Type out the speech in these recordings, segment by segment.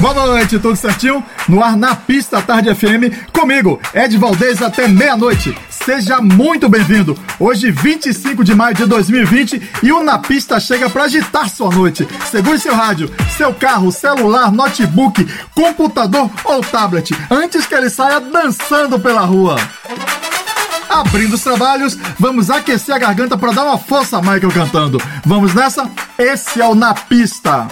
Boa noite, tudo certinho? No ar na pista Tarde FM, comigo, Ed Valdez, até meia-noite. Seja muito bem-vindo. Hoje, 25 de maio de 2020, e o Na Pista chega para agitar sua noite. Segure seu rádio, seu carro, celular, notebook, computador ou tablet, antes que ele saia dançando pela rua. Abrindo os trabalhos, vamos aquecer a garganta para dar uma força a Michael cantando. Vamos nessa? Esse é o Na Pista.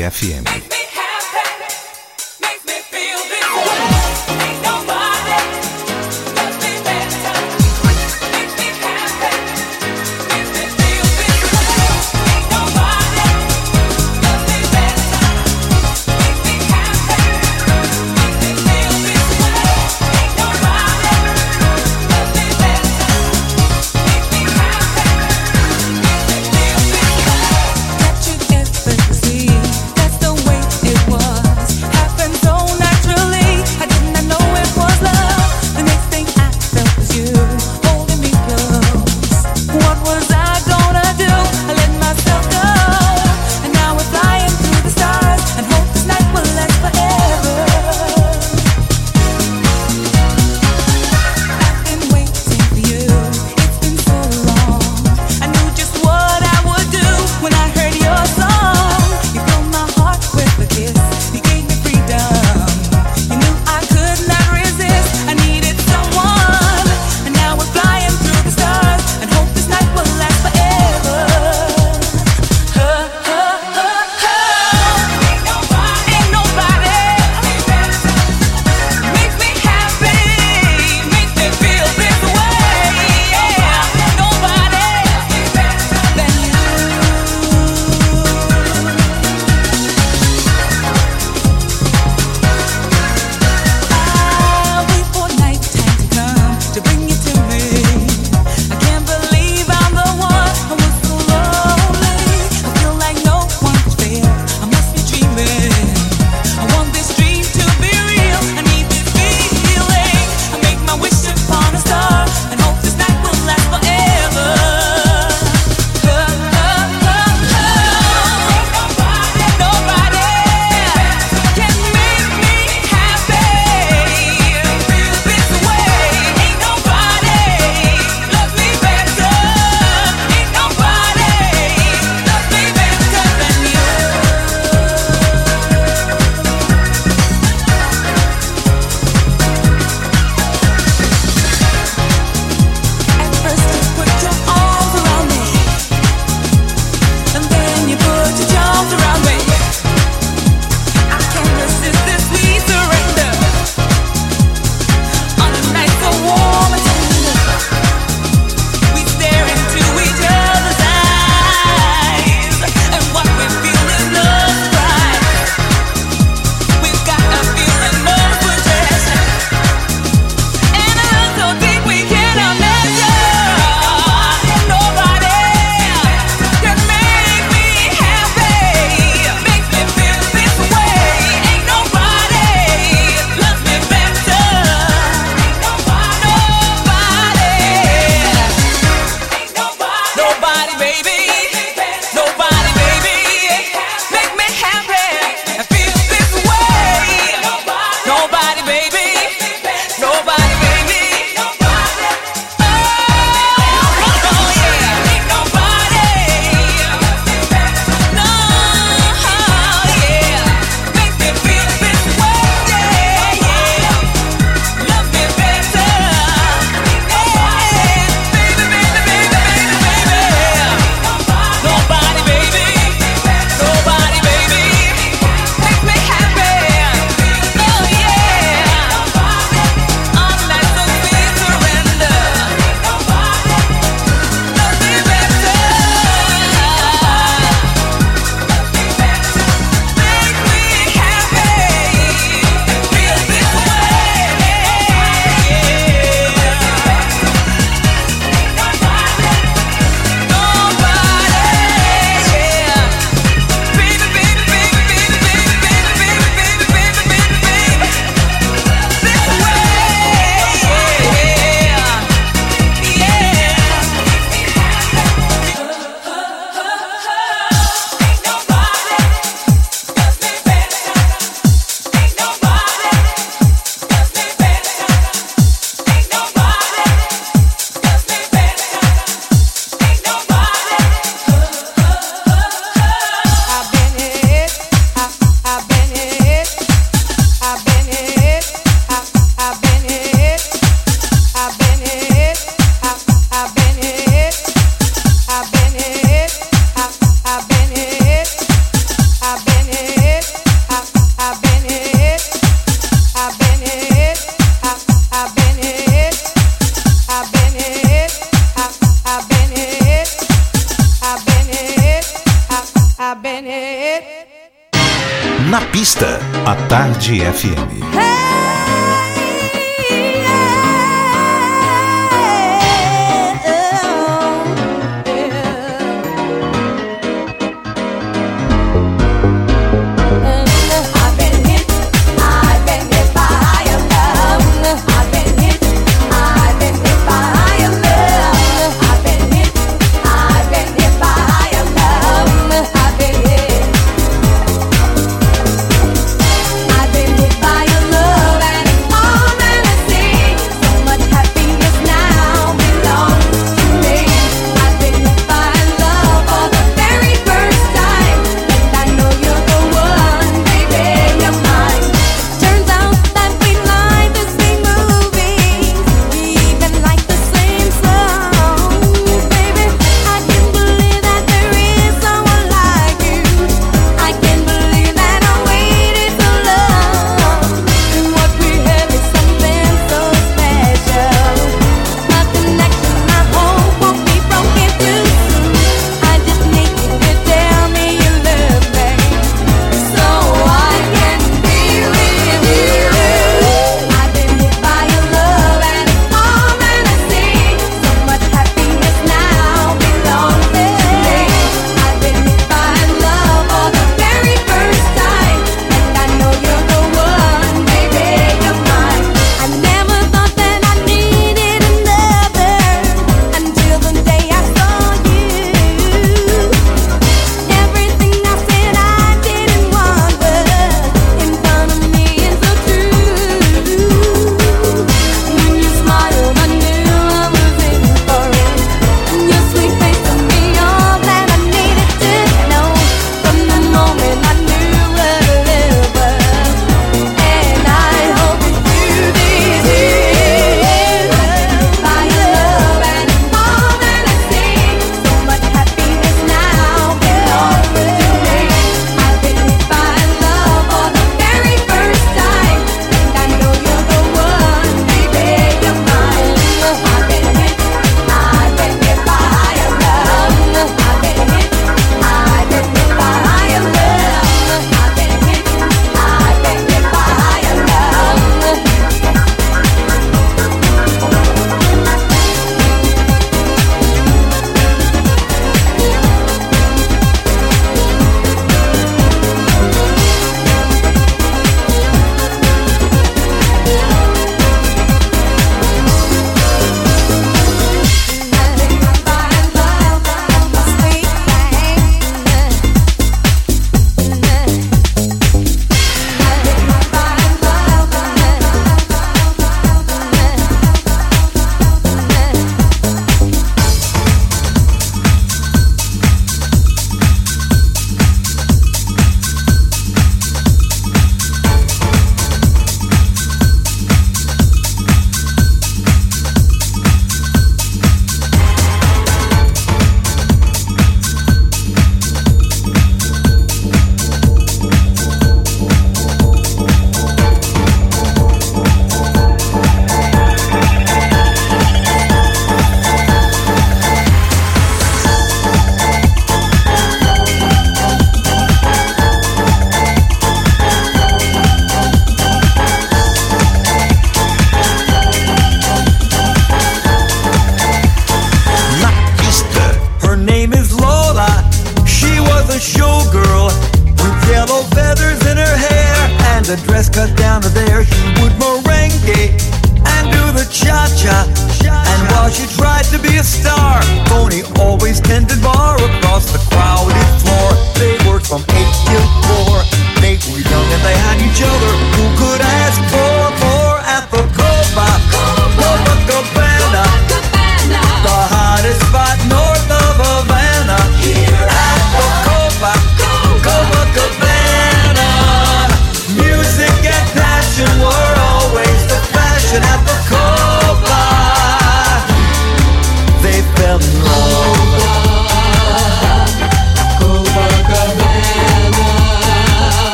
FM.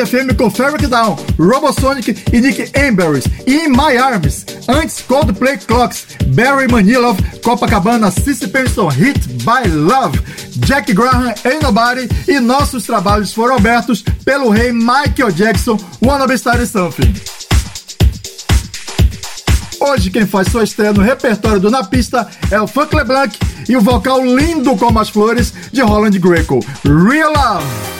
Band FM com Fabric Down, Robosonic e Nick Embers e In My Arms, antes Coldplay Clocks, Barry Manilov, Copacabana, Cissy Pearson, Hit by Love, Jack Graham, Ain't Nobody, e nossos trabalhos foram abertos pelo rei Michael Jackson, Wanna Be Starting Something. Hoje quem faz sua estreia no repertório do Na Pista é o Funk LeBlanc e o vocal lindo como as flores de Holland Greco, Real Love.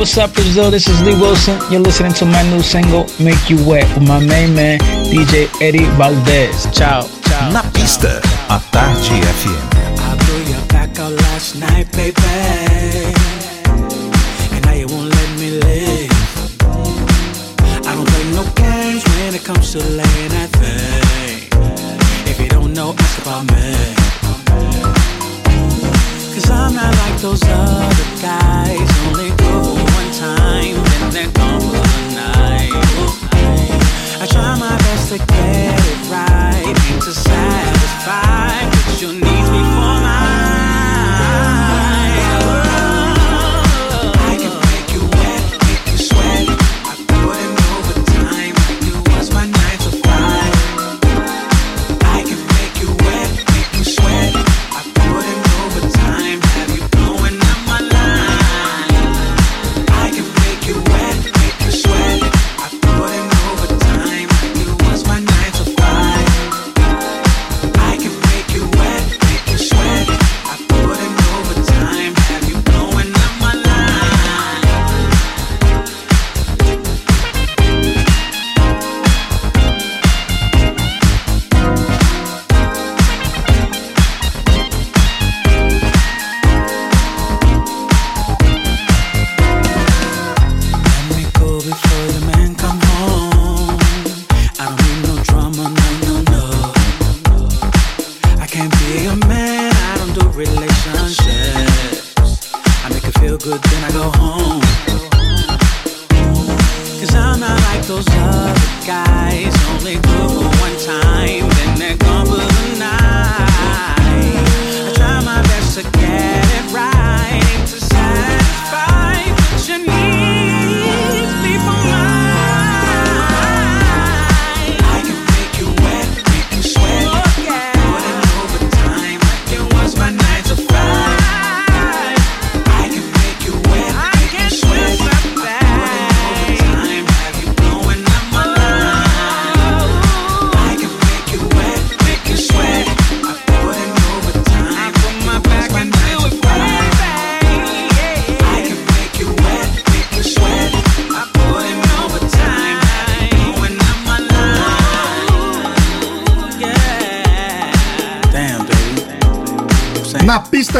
what's up, Brazil? This is Lee Wilson. You're listening to my new single, Make You Wet, with my main man, DJ Eddie Valdez. Ciao, ciao. Na pista, ciao. a Tarde FM. I blew your back out last night, baby. And now you won't let me live. I don't play no games when it comes to laying at thing. If you don't know, ask about me. Cause I'm not like those other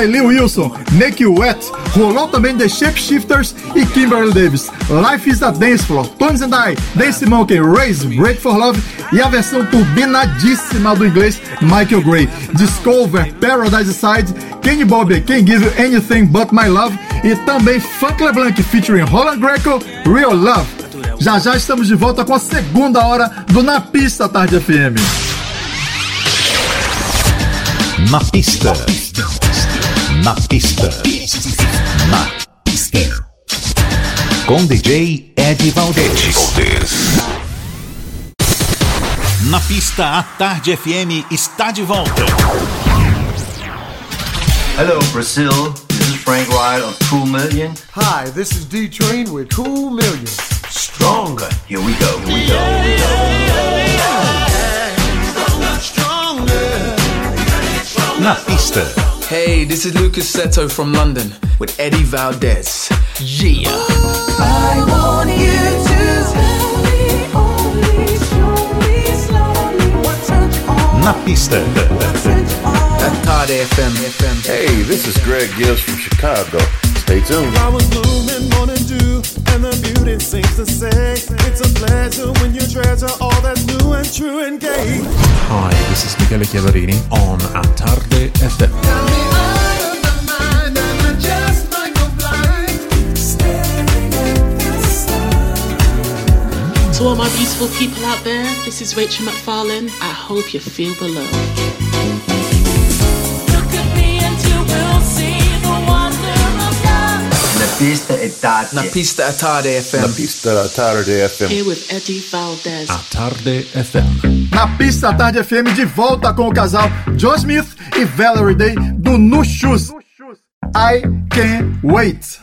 Lee Wilson, You Wet. Rolou também The Shapeshifters e Kimberly Davis. Life is a Dance Floor, Tones and I, Dance Monkey, Raise, Break for Love e a versão turbinadíssima do inglês Michael Gray. Discover, Paradise Side, Kenny Bobby, Can't Give You Anything But My Love e também Funk LeBlanc featuring Roland Greco, Real Love. Já já estamos de volta com a segunda hora do Na Pista Tarde FM. Na pista. Na pista. Na pista. Com DJ Ed Valdez. Na pista, a Tarde FM está de volta. Hello, Brazil. This is Frank Wright of Cool Million. Hi, this is D Train with Cool Million. Stronger. Here we go. Here we go. Here we go. Na pista, Hey, this is Lucas Seto from London with Eddie Valdez. Yeah. I want you to slowly, only show me slowly what touch on, na pista. At Tarde FM. FM. Hey, this is Greg Gibbs from Chicago. Stay tuned. Flowers bloom and morning dew, and the beauty seems to say it's a pleasure when you treasure all that's new and true and gay. Hi, this is Michele Chiavarini on A Tarde FM. To all my beautiful people out there, this is Rachel McFarlane. I hope you feel the love. Pista è tardi. Na pista at Tarde La FM. pista la tarde FM. Here with Eddie Valdez. A Tarde FM. Na pista Tarde FM de volta com o casal John Smith e Valerie Day do Nu Shoes. I Can't Wait.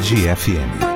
Tarde FM.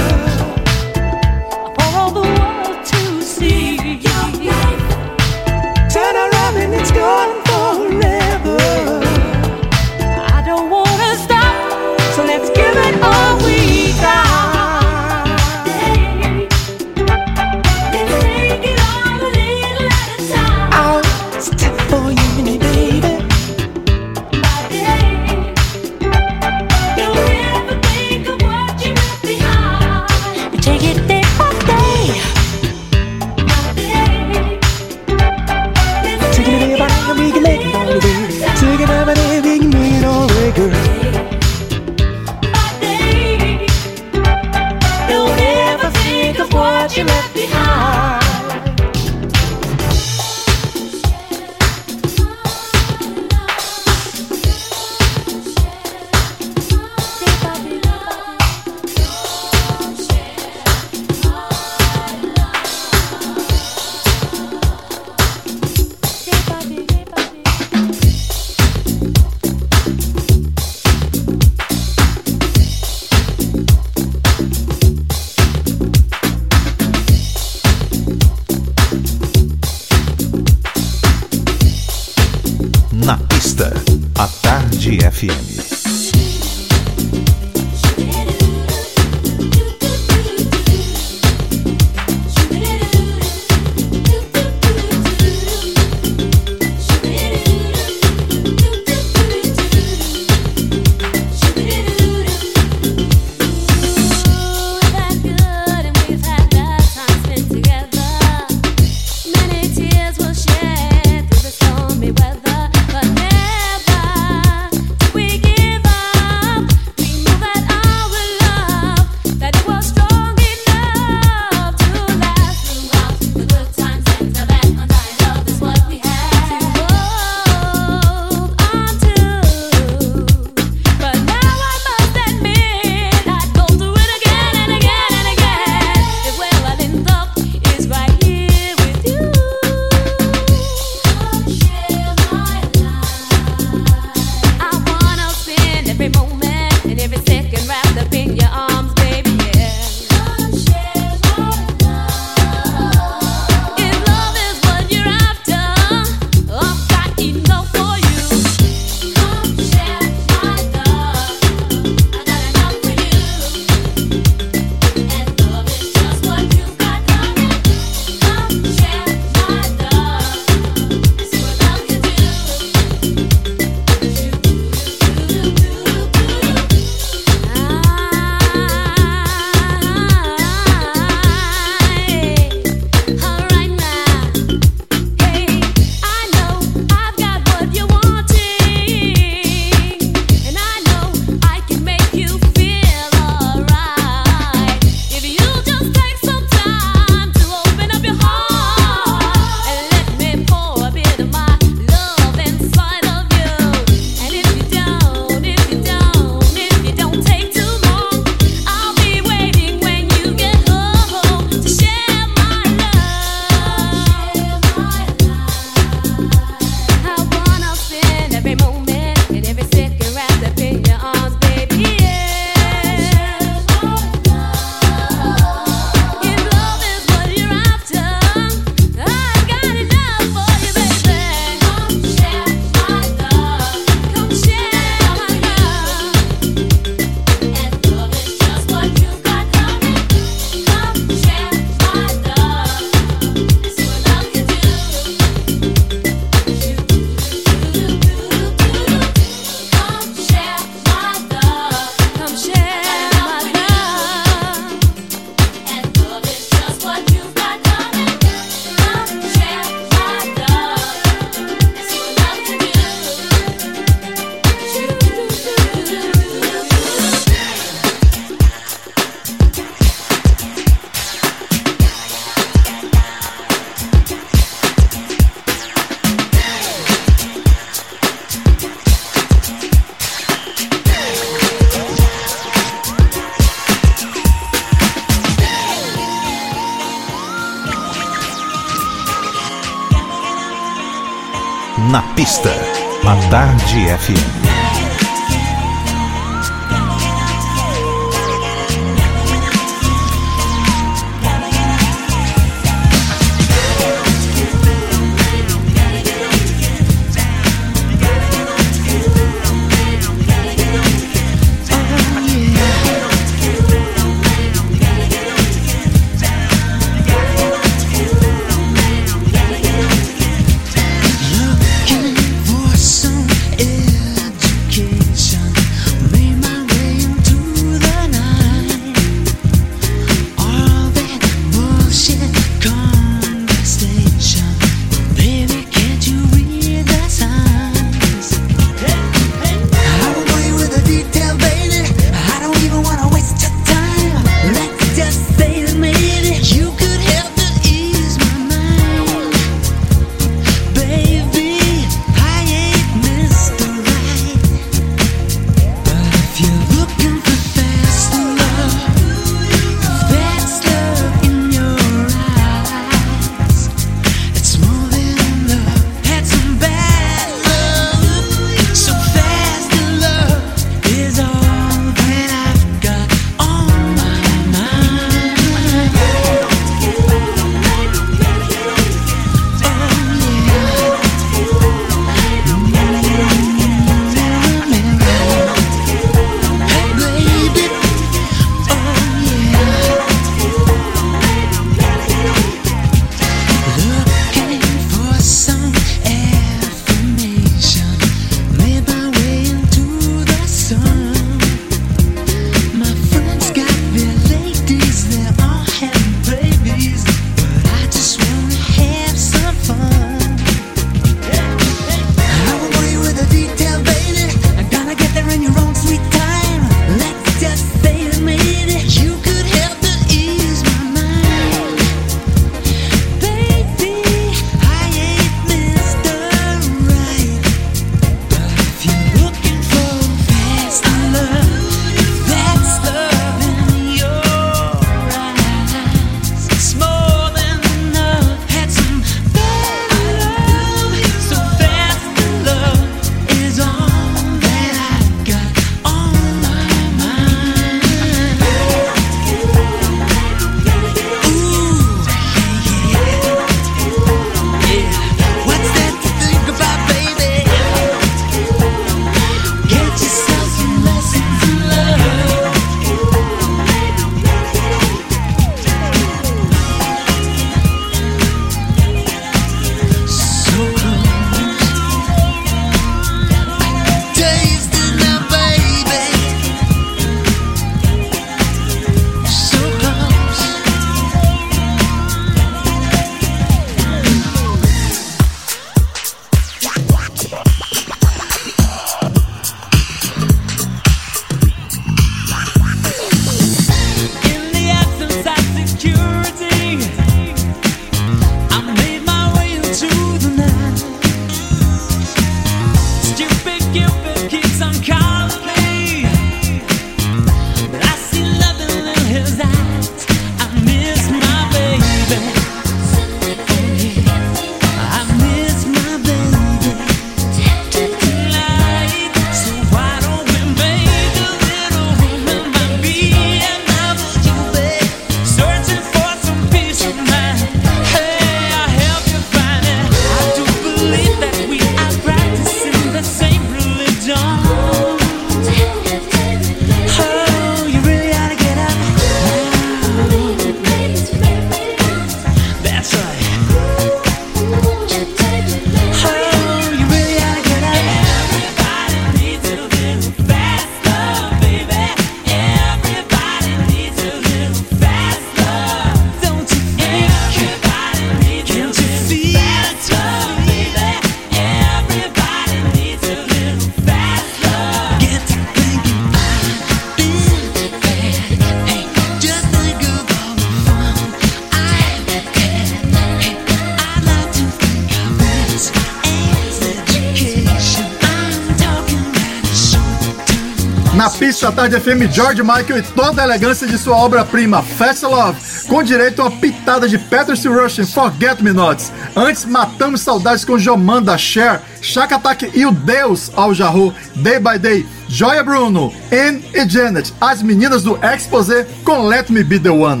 Tarde FM, George Michael e toda a elegância de sua obra-prima, Fast Love, com direito a uma pitada de Patrice Russian, Forget Me Nots. Antes, matamos saudades com Jomanda, Cher, Chaka Attack e o Deus Al Jarro, Day by Day, Joia Bruno, Anne e Janet, as meninas do Exposé com Let Me Be The One.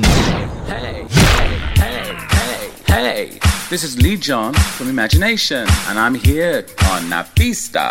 Hey, hey, hey, hey. This is Lee John from Imagination, and I'm here on Napista.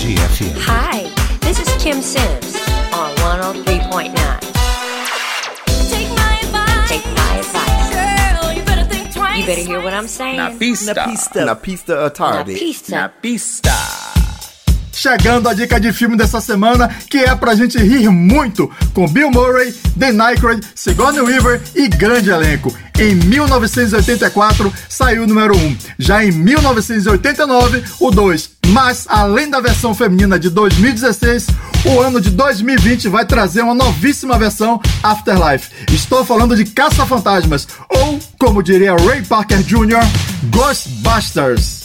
A Tarde FM. Hi, this is Kim Sims on 103.9. Take my advice. Take my advice. Girl, you better think twice. You better hear what I'm saying. Na pista. Na pista. Na pista Chegando a dica de filme dessa semana, que é pra gente rir muito, com Bill Murray, Dan Aykroyd, Sigourney Weaver e grande elenco. Em 1984 saiu o número 1, já em 1989 o 2. Mas, além da versão feminina de 2016, o ano de 2020 vai trazer uma novíssima versão Afterlife. Estou falando de Caça-Fantasmas, ou, como diria Ray Parker Jr., Ghostbusters.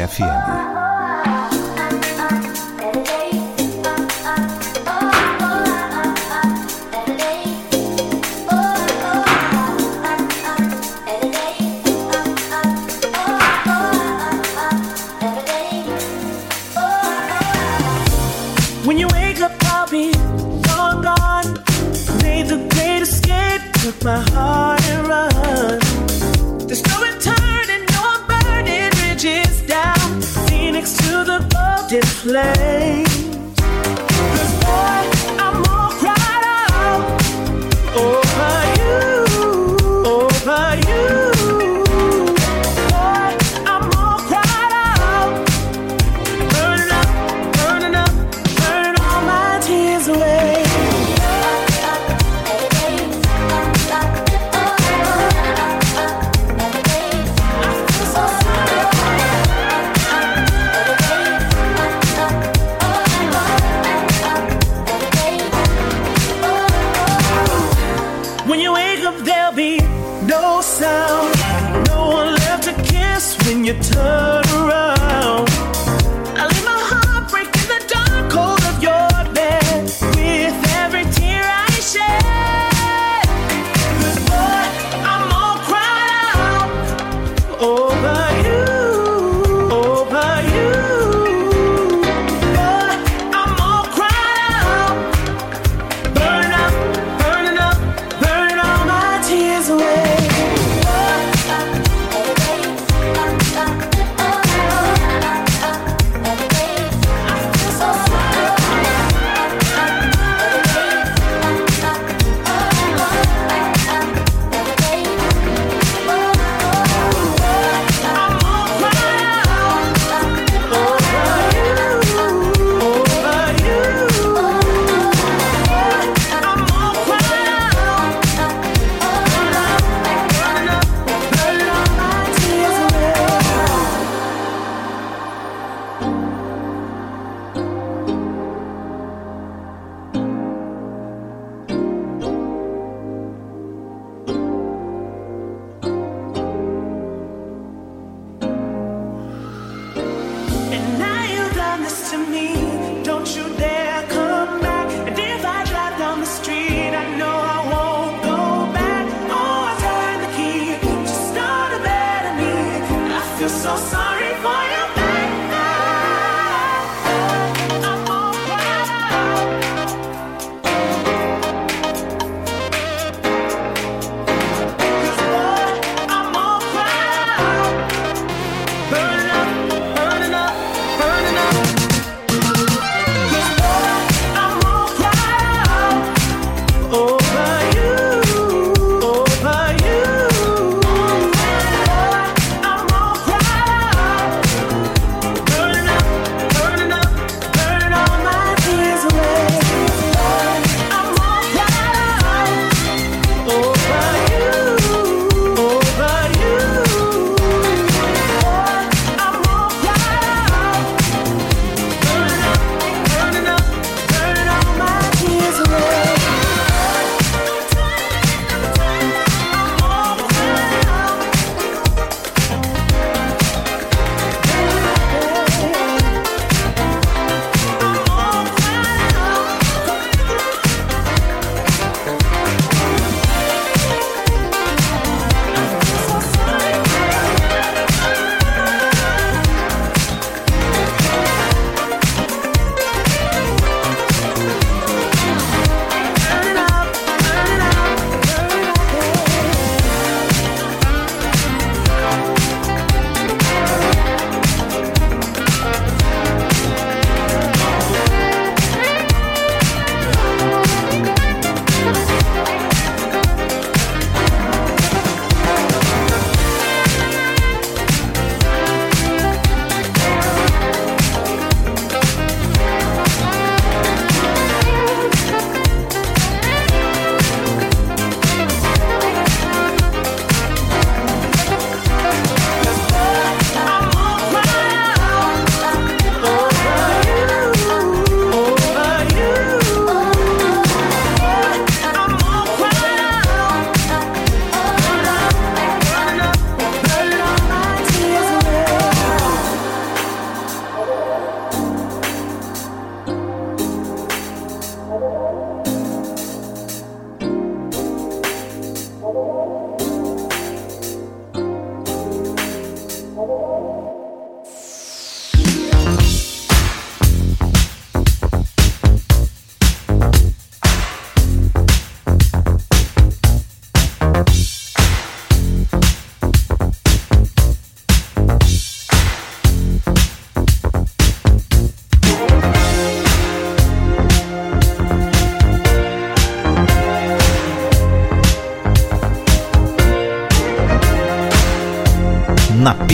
Tarde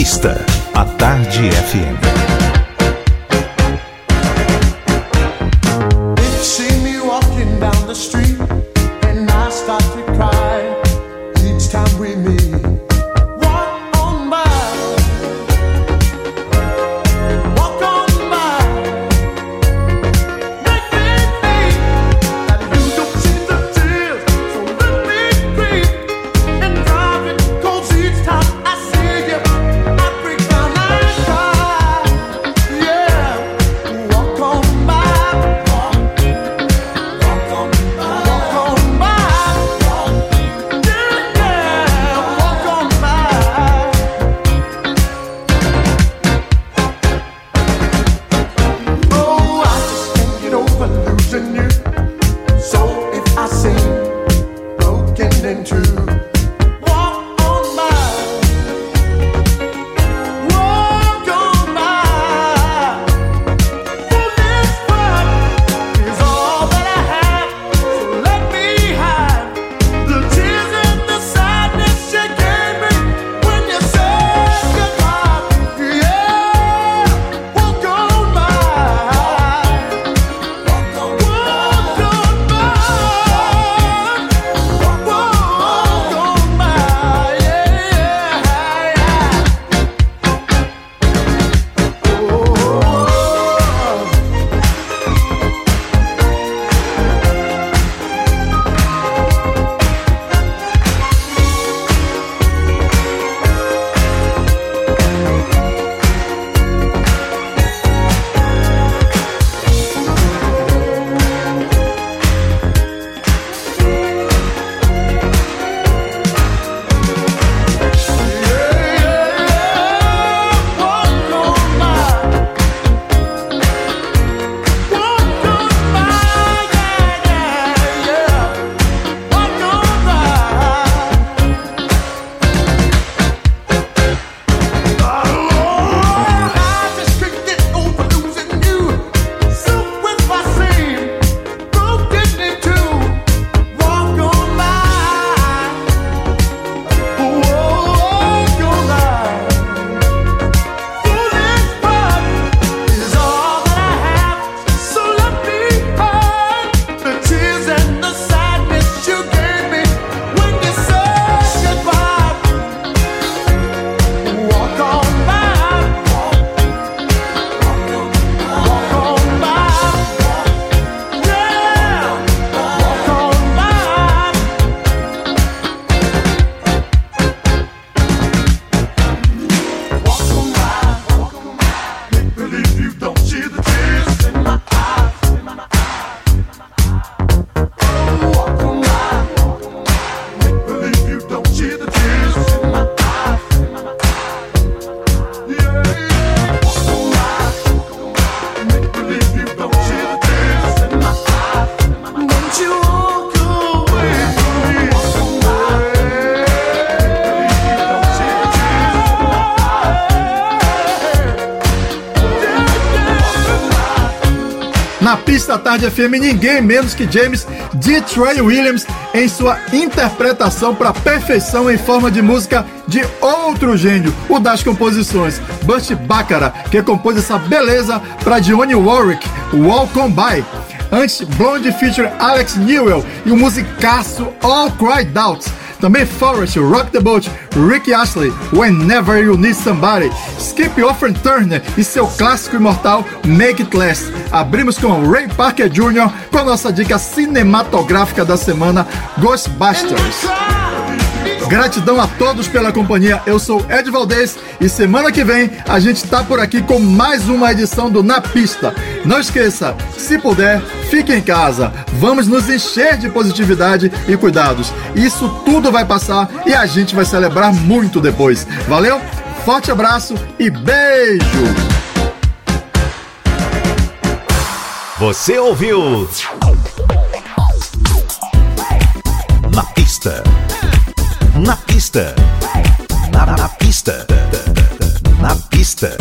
Na Tarde FM, ninguém menos que James D. Trey Williams em sua interpretação para perfeição em forma de música de outro gênio, o das composições, Butch Baccara, que compôs essa beleza para Dionne Warwick, Walk On By. Antes, Blonde feature Alex Newell e o musicaço All Cried Out. Também Forrest, Rock the Boat, Rick Astley, Whenever You Need Somebody, Skip Offren Turner e seu clássico imortal Make It Last. Abrimos com Ray Parker Jr. com a nossa dica cinematográfica da semana, Ghostbusters. Gratidão a todos pela companhia. Eu sou Ed Valdez e semana que vem a gente tá por aqui com mais uma edição do Na Pista. Não esqueça, se puder, fique em casa. Vamos nos encher de positividade e cuidados. Isso tudo vai passar e a gente vai celebrar muito depois. Valeu? Forte abraço e beijo! Você ouviu? Na pista. Na pista. Na, na pista. Na pista.